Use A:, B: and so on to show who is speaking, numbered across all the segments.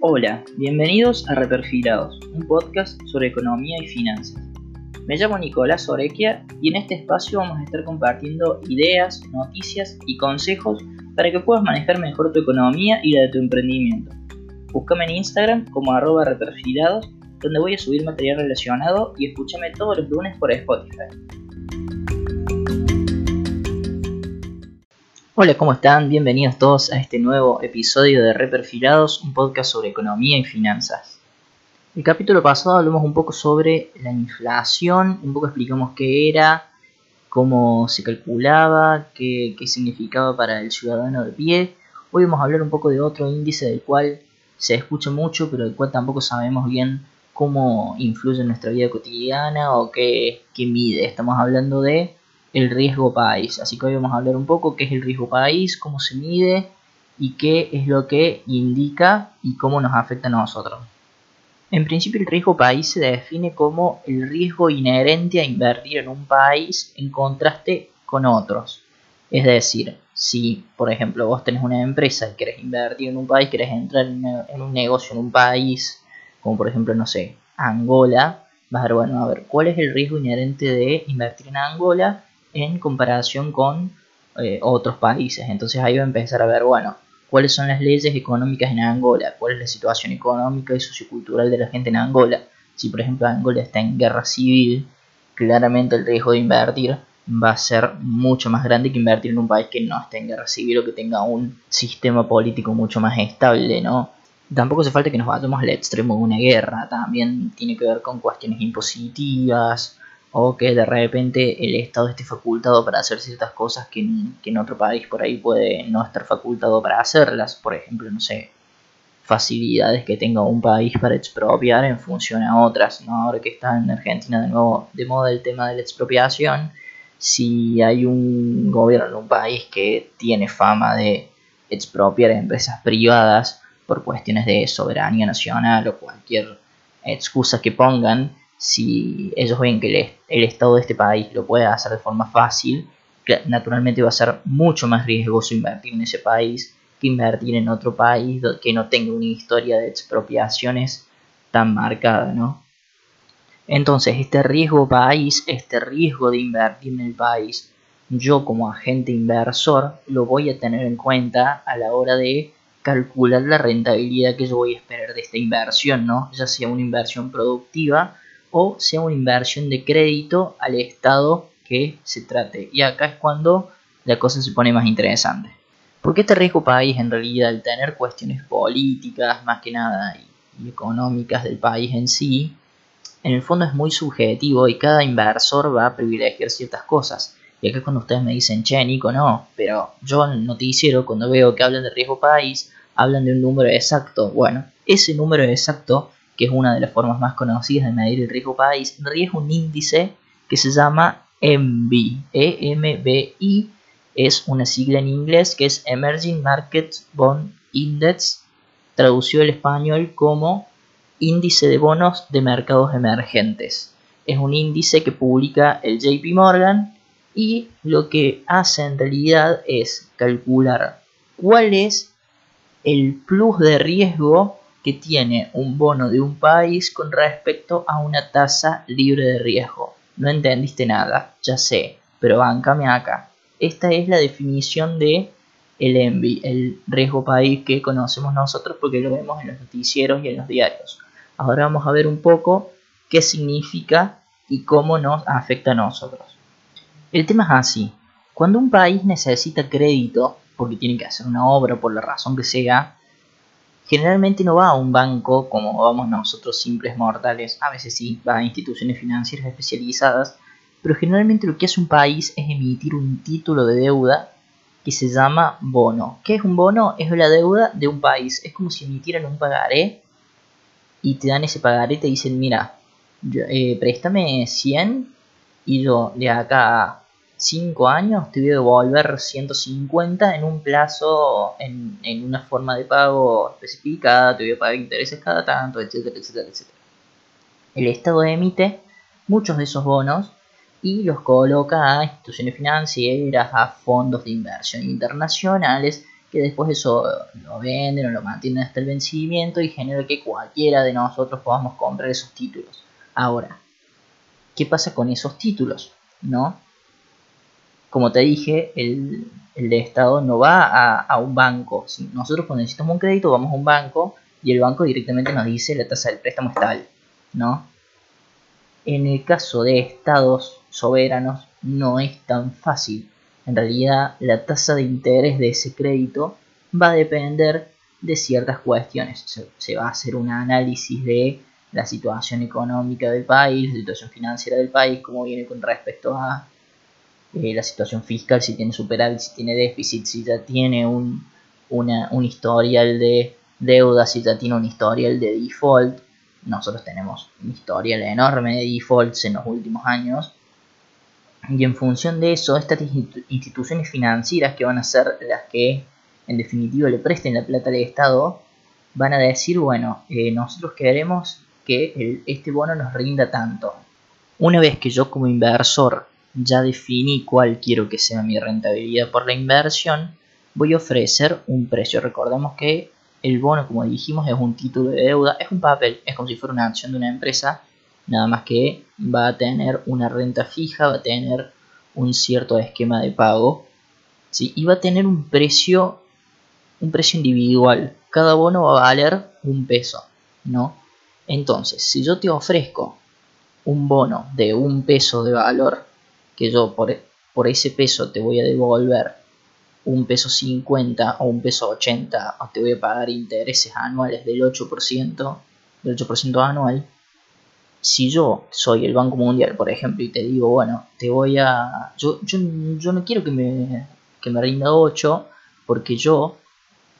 A: Hola, bienvenidos a Reperfilados, un podcast sobre economía y finanzas. Me llamo Nicolás Orequia y en este espacio vamos a estar compartiendo ideas, noticias y consejos para que puedas manejar mejor tu economía y la de tu emprendimiento. Búscame en Instagram como arroba reperfilados, donde voy a subir material relacionado y escúchame todos los lunes por Spotify. Hola, ¿cómo están? Bienvenidos todos a este nuevo episodio de Reperfilados, un podcast sobre economía y finanzas. El capítulo pasado hablamos un poco sobre la inflación, un poco explicamos qué era, cómo se calculaba, qué, qué significaba para el ciudadano de pie. Hoy vamos a hablar un poco de otro índice del cual se escucha mucho, pero del cual tampoco sabemos bien cómo influye en nuestra vida cotidiana o qué, qué mide. Estamos hablando de el riesgo país. Así que hoy vamos a hablar un poco qué es el riesgo país, cómo se mide y qué es lo que indica y cómo nos afecta a nosotros. En principio el riesgo país se define como el riesgo inherente a invertir en un país en contraste con otros. Es decir, si por ejemplo vos tenés una empresa y querés invertir en un país, querés entrar en un negocio en un país, como por ejemplo, no sé, Angola, vas a ver, bueno, a ver, ¿cuál es el riesgo inherente de invertir en Angola? En comparación con eh, otros países. Entonces ahí va a empezar a ver, bueno, cuáles son las leyes económicas en Angola, cuál es la situación económica y sociocultural de la gente en Angola. Si por ejemplo Angola está en guerra civil, claramente el riesgo de invertir va a ser mucho más grande que invertir en un país que no esté en guerra civil o que tenga un sistema político mucho más estable, ¿no? Tampoco hace falta que nos vayamos al extremo de una guerra, también tiene que ver con cuestiones impositivas, o que de repente el Estado esté facultado para hacer ciertas cosas que en, otro país por ahí puede no estar facultado para hacerlas. Por ejemplo, no sé, facilidades que tenga un país para expropiar en función a otras. Ahora que está en Argentina de nuevo de moda el tema de la expropiación, si hay un gobierno en un país que tiene fama de expropiar empresas privadas por cuestiones de soberanía nacional o cualquier excusa que pongan, si ellos ven que el, Estado de este país lo puede hacer de forma fácil, naturalmente va a ser mucho más riesgoso invertir en ese país que invertir en otro país que no tenga una historia de expropiaciones tan marcada, ¿no? Entonces, este riesgo país, este riesgo de invertir en el país, yo como agente inversor lo voy a tener en cuenta a la hora de calcular la rentabilidad que yo voy a esperar de esta inversión, ¿no? Ya sea una inversión productiva o sea una inversión de crédito al Estado que se trate. Y acá es cuando la cosa se pone más interesante. Porque este riesgo país en realidad al tener cuestiones políticas más que nada y, económicas del país en sí, en el fondo es muy subjetivo y cada inversor va a privilegiar ciertas cosas. Y acá cuando ustedes me dicen, che, Nico, no, pero yo en el noticiero cuando veo que hablan de riesgo país, hablan de un número exacto. Bueno, ese número exacto que es una de las formas más conocidas de medir el riesgo país, en realidad es un índice que se llama EMBI. E-M-B-I es una sigla en inglés que es Emerging Market Bond Index, traducido al español como índice de bonos de mercados emergentes. Es un índice que publica el JP Morgan y lo que hace en realidad es calcular cuál es el plus de riesgo tiene un bono de un país con respecto a una tasa libre de riesgo. No entendiste nada, ya sé, pero bancame acá. Esta es la definición de el ENVI, el riesgo país que conocemos nosotros porque lo vemos en los noticieros y en los diarios. Ahora vamos a ver un poco qué significa y cómo nos afecta a nosotros. El tema es así. Cuando un país necesita crédito, porque tiene que hacer una obra por la razón que sea, generalmente no va a un banco como vamos nosotros simples mortales, a veces sí, va a instituciones financieras especializadas, pero generalmente lo que hace un país es emitir un título de deuda que se llama bono. ¿Qué es un bono? Es la deuda de un país. Es como si emitieran un pagaré y te dan ese pagaré y te dicen, mira, eh, préstame 100 y yo de acá 5 años te voy a devolver 150 en un plazo, en, en, una forma de pago especificada, te voy a pagar intereses cada tanto, etcétera, etcétera, etcétera. El Estado emite muchos de esos bonos y los coloca a instituciones financieras, a fondos de inversión internacionales que después eso lo venden o lo mantienen hasta el vencimiento y genera que cualquiera de nosotros podamos comprar esos títulos. Ahora, ¿qué pasa con esos títulos? ¿No? Como te dije, el, de Estado no va a, a un banco. Si nosotros cuando necesitamos un crédito vamos a un banco y el banco directamente nos dice la tasa del préstamo es tal, ¿no? En el caso de estados soberanos no es tan fácil. En realidad la tasa de interés de ese crédito va a depender de ciertas cuestiones. Se, va a hacer un análisis de la situación económica del país, la situación financiera del país, cómo viene con respecto a eh, la situación fiscal, si tiene superávit, si tiene déficit, si ya tiene un, un historial de deuda, si ya tiene un historial de default. Nosotros tenemos un historial enorme de defaults en los últimos años. Y en función de eso, estas instituciones financieras que van a ser las que en definitiva le presten la plata al Estado, van a decir, bueno, eh, nosotros queremos que este bono nos rinda tanto. Una vez que yo como inversor ya definí cuál quiero que sea mi rentabilidad por la inversión, voy a ofrecer un precio. Recordemos que el bono, como dijimos, es un título de deuda, es un papel, es como si fuera una acción de una empresa, nada más que va a tener una renta fija, va a tener un cierto esquema de pago, ¿sí? y va a tener un precio, un precio individual. Cada bono va a valer un peso, ¿no? Entonces, si yo te ofrezco un bono de un peso de valor, que yo por, ese peso te voy a devolver un peso 50 o un peso 80 o te voy a pagar intereses anuales del 8%, del 8% anual, si yo soy el Banco Mundial, por ejemplo, y te digo, bueno, te voy a... Yo, yo, yo no quiero que me, que me rinda 8 porque yo,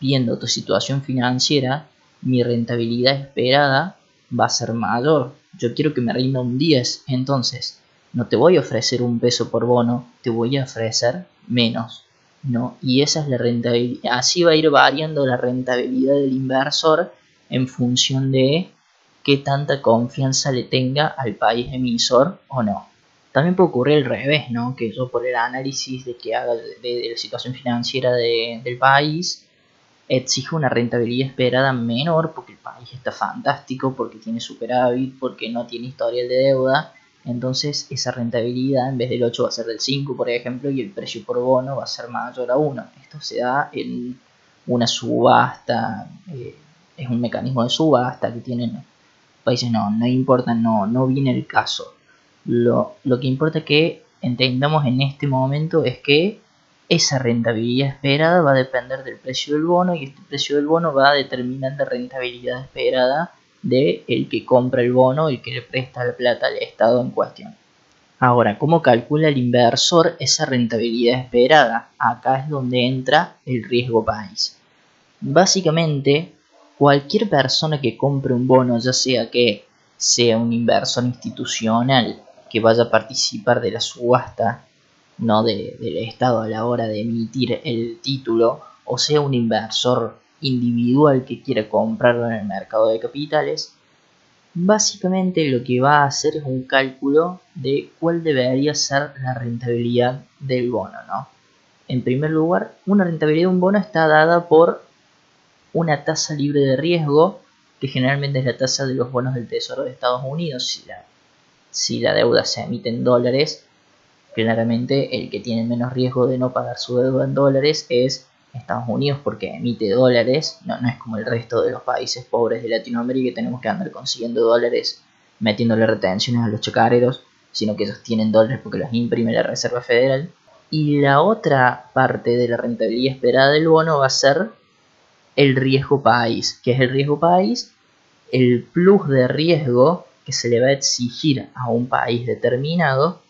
A: viendo tu situación financiera, mi rentabilidad esperada va a ser mayor. Yo quiero que me rinda un 10, entonces no te voy a ofrecer un peso por bono, te voy a ofrecer menos. ¿no? Y esa es la rentabilidad. Así va a ir variando la rentabilidad del inversor en función de qué tanta confianza le tenga al país emisor o no. También puede ocurrir al revés, ¿no? Que yo por el análisis de que haga de, la situación financiera del país exige una rentabilidad esperada menor porque el país está fantástico, porque tiene superávit, porque no tiene historial de deuda entonces esa rentabilidad en vez del 8 va a ser del 5, por ejemplo, y el precio por bono va a ser mayor a 1. Esto se da en una subasta, eh, es un mecanismo de subasta que tienen países, no, no importa, no, no viene el caso. Lo, lo que importa que entendamos en este momento es que esa rentabilidad esperada va a depender del precio del bono y este precio del bono va a determinar la rentabilidad esperada de el que compra el bono, y que le presta la plata al Estado en cuestión. Ahora, ¿cómo calcula el inversor esa rentabilidad esperada? Acá es donde entra el riesgo país. Básicamente, cualquier persona que compre un bono, ya sea que sea un inversor institucional que vaya a participar de la subasta no del Estado a la hora de emitir el título, o sea un inversor individual que quiera comprarlo en el mercado de capitales, básicamente lo que va a hacer es un cálculo de cuál debería ser la rentabilidad del bono, ¿no? En primer lugar, una rentabilidad de un bono está dada por una tasa libre de riesgo, que generalmente es la tasa de los bonos del Tesoro de Estados Unidos. Si la, si la deuda se emite en dólares, claramente el que tiene menos riesgo de no pagar su deuda en dólares es Estados Unidos porque emite dólares, no, no es como el resto de los países pobres de Latinoamérica que tenemos que andar consiguiendo dólares metiéndole retenciones a los chacareros, sino que ellos tienen dólares porque los imprime la Reserva Federal. Y la otra parte de la rentabilidad esperada del bono va a ser el riesgo país. que es el riesgo país? El plus de riesgo que se le va a exigir a un país determinado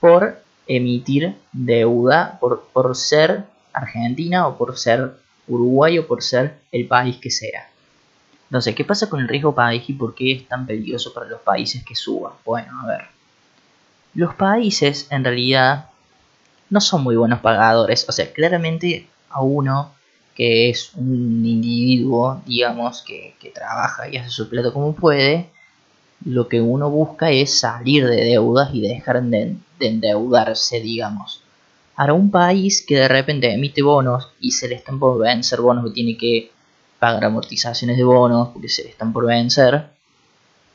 A: por emitir deuda, por, por ser Argentina o por ser Uruguay o por ser el país que sea. Entonces, ¿qué pasa con el riesgo país y por qué es tan peligroso para los países que suba? Bueno, a ver. Los países en realidad no son muy buenos pagadores. O sea, claramente a uno que es un individuo, digamos, que, trabaja y hace su plato como puede, lo que uno busca es salir de deudas y dejar de endeudarse, digamos Ahora, un país que de repente emite bonos y se le están por vencer bonos que tiene que pagar amortizaciones de bonos porque se le están por vencer,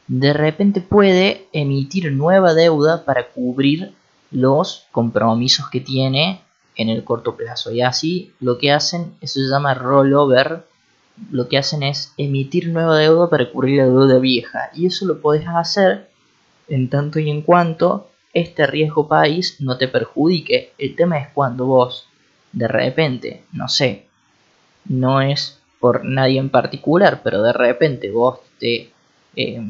A: de repente puede emitir nueva deuda para cubrir los compromisos que tiene en el corto plazo. Y así lo que hacen, eso se llama rollover, lo que hacen es emitir nueva deuda para cubrir la deuda vieja. Y eso lo puedes hacer en tanto y en cuanto este riesgo país no te perjudique. El tema es cuando vos de repente, no sé, no es por nadie en particular, pero de repente vos te eh,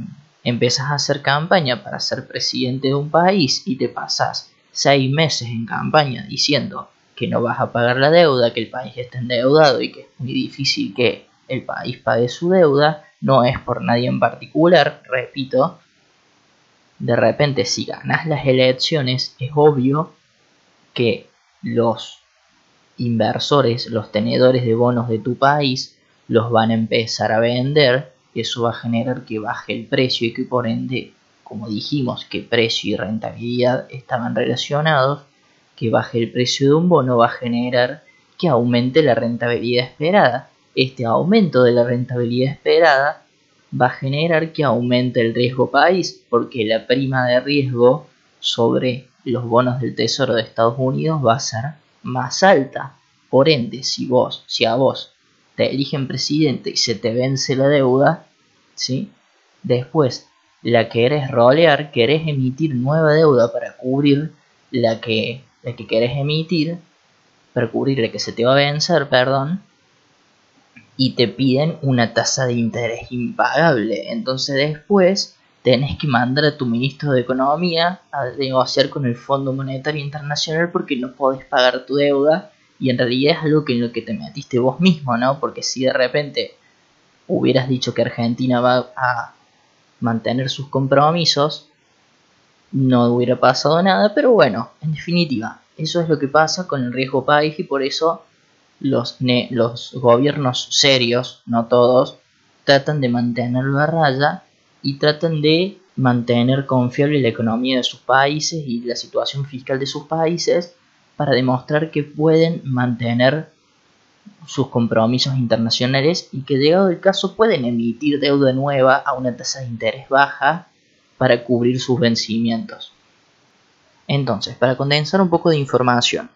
A: empezás a hacer campaña para ser presidente de un país y te pasás seis meses en campaña diciendo que no vas a pagar la deuda, que el país está endeudado y que es muy difícil que el país pague su deuda, no es por nadie en particular, repito, de repente si ganas las elecciones es obvio que los inversores, los tenedores de bonos de tu país, los van a empezar a vender, eso va a generar que baje el precio y que por ende, como dijimos, que precio y rentabilidad estaban relacionados, que baje el precio de un bono va a generar que aumente la rentabilidad esperada. Este aumento de la rentabilidad esperada va a generar que aumente el riesgo país, porque la prima de riesgo sobre los bonos del Tesoro de Estados Unidos va a ser más alta. Por ende, si vos, si a vos te eligen presidente y se te vence la deuda, ¿sí? Después la querés rolear, querés emitir nueva deuda para cubrir la que, la que querés emitir, para cubrir la que se te va a vencer, perdón, y te piden una tasa de interés impagable. Entonces después tenés que mandar a tu ministro de Economía a negociar con el Fondo Monetario Internacional porque no podés pagar tu deuda y en realidad es algo que en lo que te metiste vos mismo, ¿no? Porque si de repente hubieras dicho que Argentina va a mantener sus compromisos, no hubiera pasado nada, pero bueno, en definitiva, eso es lo que pasa con el riesgo país y por eso los, los gobiernos serios, no todos, tratan de mantenerlo a raya y tratan de mantener confiable la economía de sus países y la situación fiscal de sus países para demostrar que pueden mantener sus compromisos internacionales y que llegado el caso pueden emitir deuda nueva a una tasa de interés baja para cubrir sus vencimientos. Entonces, para condensar un poco de información,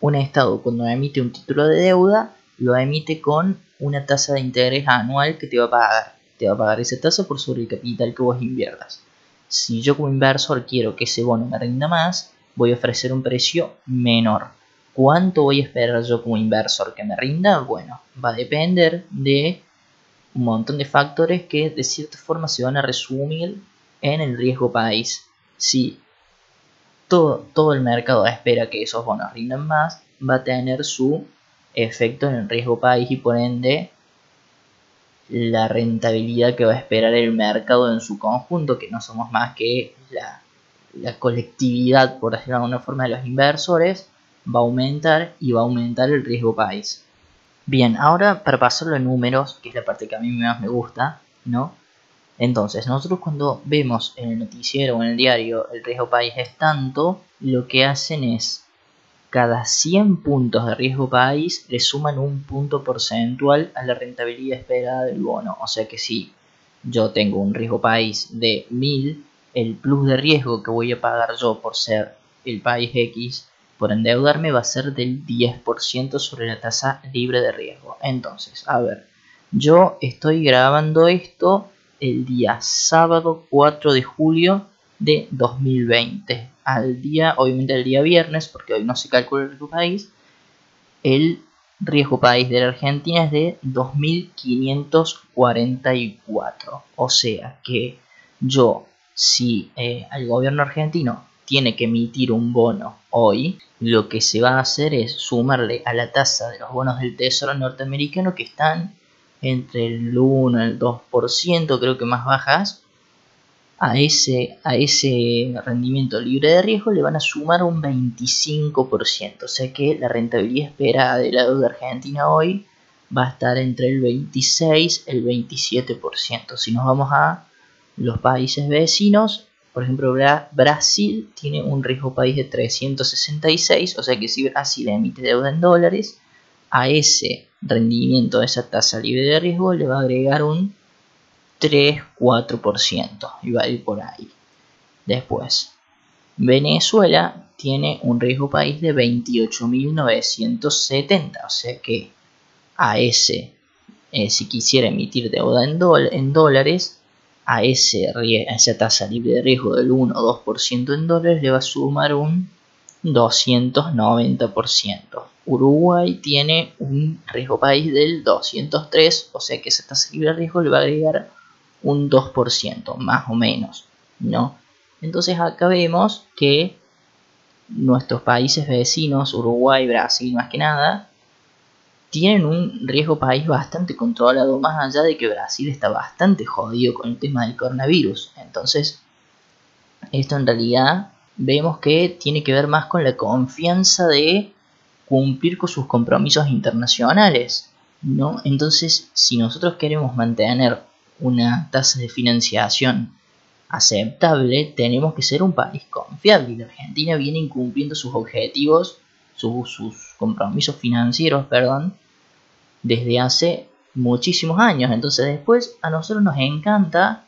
A: un Estado cuando emite un título de deuda lo emite con una tasa de interés anual que te va a pagar. Te va a pagar esa tasa por sobre el capital que vos inviertas. Si yo como inversor quiero que ese bono me rinda más, voy a ofrecer un precio menor. ¿Cuánto voy a esperar yo como inversor que me rinda? Bueno, va a depender de un montón de factores que de cierta forma se van a resumir en el riesgo país. Si todo, todo el mercado espera que esos bonos rindan más, va a tener su efecto en el riesgo país y por ende la rentabilidad que va a esperar el mercado en su conjunto, que no somos más que la la colectividad, por decirlo de alguna forma, de los inversores va a aumentar y va a aumentar el riesgo país. Bien, ahora para pasarlo a números, que es la parte que a mí más me gusta, ¿no? Entonces, nosotros cuando vemos en el noticiero o en el diario el riesgo país es tanto, lo que hacen es cada 100 puntos de riesgo país le suman un punto porcentual a la rentabilidad esperada del bono. O sea que si yo tengo un riesgo país de 1000, el plus de riesgo que voy a pagar yo por ser el país X, por endeudarme, va a ser del 10% sobre la tasa libre de riesgo. Entonces, a ver, yo estoy grabando esto el día sábado 4 de julio de 2020. Al día, obviamente el día viernes, porque hoy no se calcula el riesgo país, el riesgo país de la Argentina es de 2.544. O sea que yo si eh, el gobierno argentino tiene que emitir un bono hoy, lo que se va a hacer es sumarle a la tasa de los bonos del Tesoro norteamericano que están entre el 1 y el 2%, creo que más bajas, a ese, a ese rendimiento libre de riesgo le van a sumar un 25%. O sea que la rentabilidad esperada de la deuda argentina hoy va a estar entre el 26 y el 27%. Si nos vamos a los países vecinos, Por ejemplo, Brasil tiene un riesgo país de 366, o sea que si Brasil emite deuda en dólares, a ese rendimiento, a esa tasa libre de riesgo, le va a agregar un 3-4% y va a ir por ahí. Después, Venezuela tiene un riesgo país de 28.970, o sea que a ese, eh, si quisiera emitir deuda en, en dólares, a, ese, esa tasa libre de riesgo del 1 o 2% en dólares le va a sumar un 290%. Uruguay tiene un riesgo país del 203, o sea que esa tasa libre de riesgo le va a agregar un 2%, más o menos, ¿no? Entonces acá vemos que nuestros países vecinos, Uruguay, Brasil más que nada, tienen un riesgo país bastante controlado, más allá de que Brasil está bastante jodido con el tema del coronavirus. Entonces, esto en realidad vemos que tiene que ver más con la confianza de cumplir con sus compromisos internacionales. ¿no? Entonces, si nosotros queremos mantener una tasa de financiación aceptable, tenemos que ser un país confiable. La Argentina viene incumpliendo sus objetivos, sus, sus compromisos financieros, perdón, desde hace muchísimos años. Entonces después a nosotros nos encanta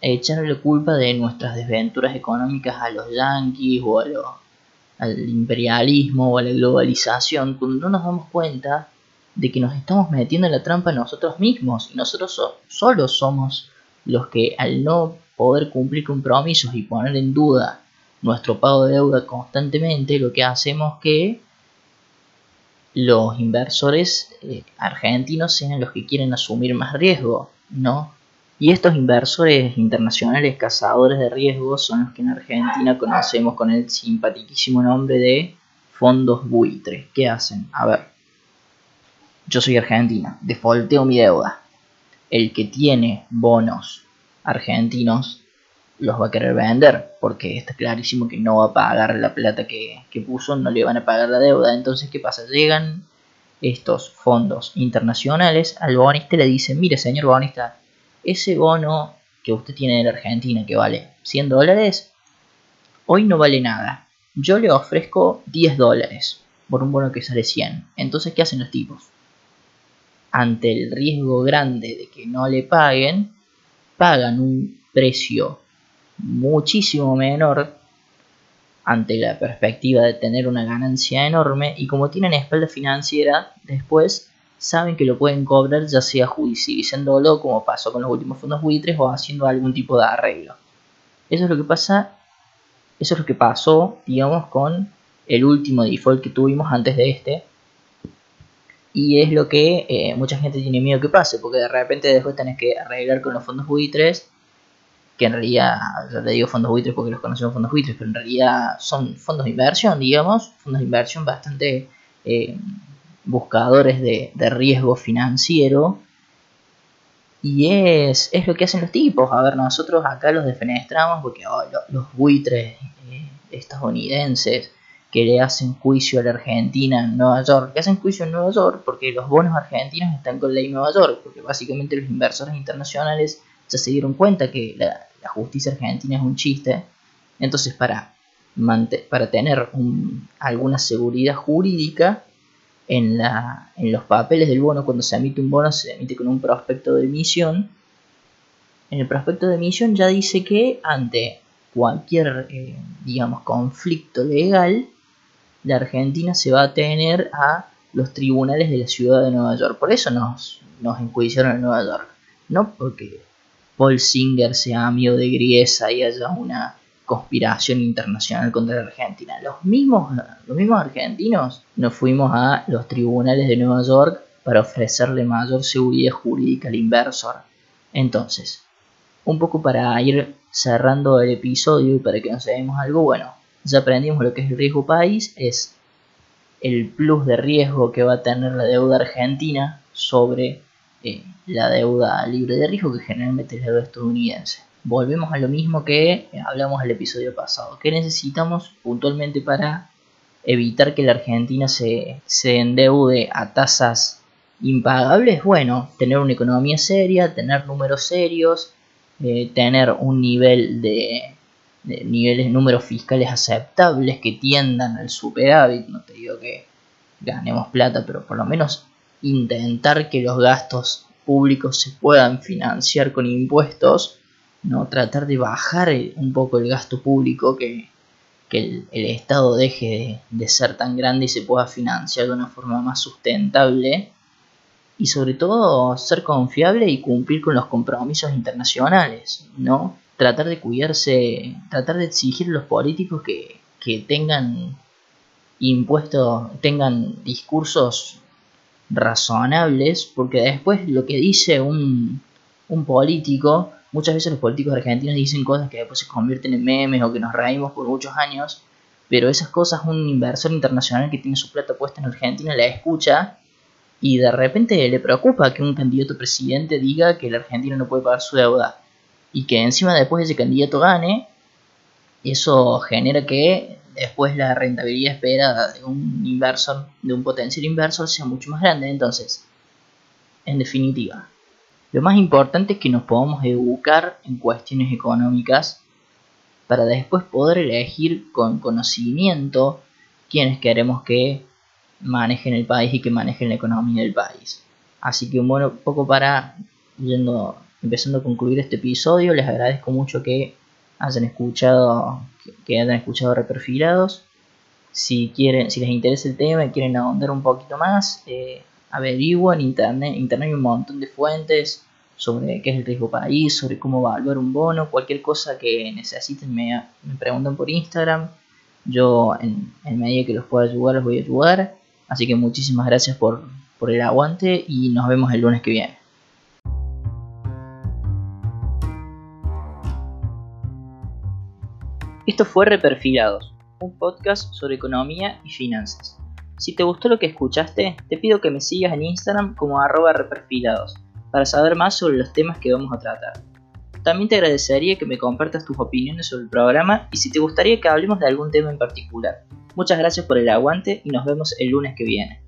A: echarle la culpa de nuestras desventuras económicas a los yanquis o al imperialismo o a la globalización, cuando no nos damos cuenta de que nos estamos metiendo en la trampa nosotros mismos y nosotros solos somos los que al no poder cumplir compromisos y poner en duda nuestro pago de deuda constantemente, lo que hacemos que los inversores eh, argentinos sean los que quieren asumir más riesgo, ¿no? Y estos inversores internacionales cazadores de riesgo son los que en Argentina conocemos con el simpaticísimo nombre de fondos buitres. ¿Qué hacen? A ver, yo soy argentina, defaulteo mi deuda. El que tiene bonos argentinos los va a querer vender porque está clarísimo que no va a pagar la plata que, puso, no le van a pagar la deuda. Entonces, ¿qué pasa? Llegan estos fondos internacionales al bonista y le dicen, mire señor bonista, ese bono que usted tiene en Argentina que vale 100 dólares, hoy no vale nada. Yo le ofrezco 10 dólares por un bono que sale 100. Entonces, ¿qué hacen los tipos? Ante el riesgo grande de que no le paguen, pagan un precio muchísimo menor ante la perspectiva de tener una ganancia enorme y como tienen espalda financiera, después saben que lo pueden cobrar ya sea judicializándolo como pasó con los últimos fondos buitres o haciendo algún tipo de arreglo. Eso es lo que pasa, eso es lo que pasó, digamos, con el último default que tuvimos antes de este. Y es lo que eh, mucha gente tiene miedo que pase, porque de repente después tenés que arreglar con los fondos buitres que en realidad, ya te digo fondos buitres porque los conocemos fondos buitres, pero en realidad son fondos de inversión, digamos, fondos de inversión bastante eh, buscadores de, riesgo financiero. Y es, es, lo que hacen los tipos. A ver, nosotros acá los defenestramos porque los buitres eh, estadounidenses que le hacen juicio a la Argentina en Nueva York, que hacen juicio en Nueva York porque los bonos argentinos están con ley Nueva York, porque básicamente los inversores internacionales ya se dieron cuenta que la, la justicia argentina es un chiste. Entonces, para, para tener alguna seguridad jurídica en, la, en los papeles del bono, cuando se emite un bono, se emite con un prospecto de emisión. En el prospecto de emisión ya dice que ante cualquier, eh, digamos, conflicto legal, la Argentina se va a tener a los tribunales de la ciudad de Nueva York. Por eso nos, nos enjuiciaron en Nueva York. No porque Paul Singer sea amigo de Griesa y haya una conspiración internacional contra la Argentina. Los mismos, los mismos argentinos nos fuimos a los tribunales de Nueva York para ofrecerle mayor seguridad jurídica al inversor. Entonces, un poco para ir cerrando el episodio y para que nos veamos algo bueno, ya aprendimos lo que es el riesgo país, es el plus de riesgo que va a tener la deuda argentina sobre eh, la deuda libre de riesgo que generalmente es la deuda estadounidense. Volvemos a lo mismo que hablamos el episodio pasado. ¿Qué necesitamos puntualmente para evitar que la Argentina se, endeude a tasas impagables? Bueno, tener una economía seria, tener números serios, eh, tener un nivel de niveles, números fiscales aceptables que tiendan al superávit. No te digo que ganemos plata, pero por lo menos intentar que los gastos públicos se puedan financiar con impuestos, no tratar de bajar un poco el gasto público, que, el, Estado deje de, de, ser tan grande y se pueda financiar de una forma más sustentable y sobre todo ser confiable y cumplir con los compromisos internacionales, ¿no? Tratar de cuidarse, tratar de exigir a los políticos que, que tengan impuestos, tengan discursos razonables, porque después lo que dice un, un político, muchas veces los políticos argentinos dicen cosas que después se convierten en memes o que nos reímos por muchos años, pero esas cosas un inversor internacional que tiene su plata puesta en Argentina la escucha y de repente le preocupa que un candidato presidente diga que la Argentina no puede pagar su deuda y que encima después ese candidato gane, eso genera que después la rentabilidad esperada de un inversor, de un potencial inversor, sea mucho más grande. Entonces, en definitiva, lo más importante es que nos podamos educar en cuestiones económicas para después poder elegir con conocimiento quienes queremos que manejen el país y que manejen la economía del país. Así que bueno, poco para yendo, empezando a concluir este episodio, les agradezco mucho que hayan escuchado, que, hayan escuchado reperfilados. Si quieren, si les interesa el tema y quieren ahondar un poquito más, eh, averiguan en internet, internet hay un montón de fuentes sobre qué es el riesgo país, sobre cómo evaluar un bono, cualquier cosa que necesiten me, preguntan por Instagram. Yo en, en medida que los pueda ayudar los voy a ayudar. Así que muchísimas gracias por, el aguante y nos vemos el lunes que viene. Esto fue Reperfilados, un podcast sobre economía y finanzas. Si te gustó lo que escuchaste, te pido que me sigas en Instagram como arroba reperfilados para saber más sobre los temas que vamos a tratar. También te agradecería que me compartas tus opiniones sobre el programa y si te gustaría que hablemos de algún tema en particular. Muchas gracias por el aguante y nos vemos el lunes que viene.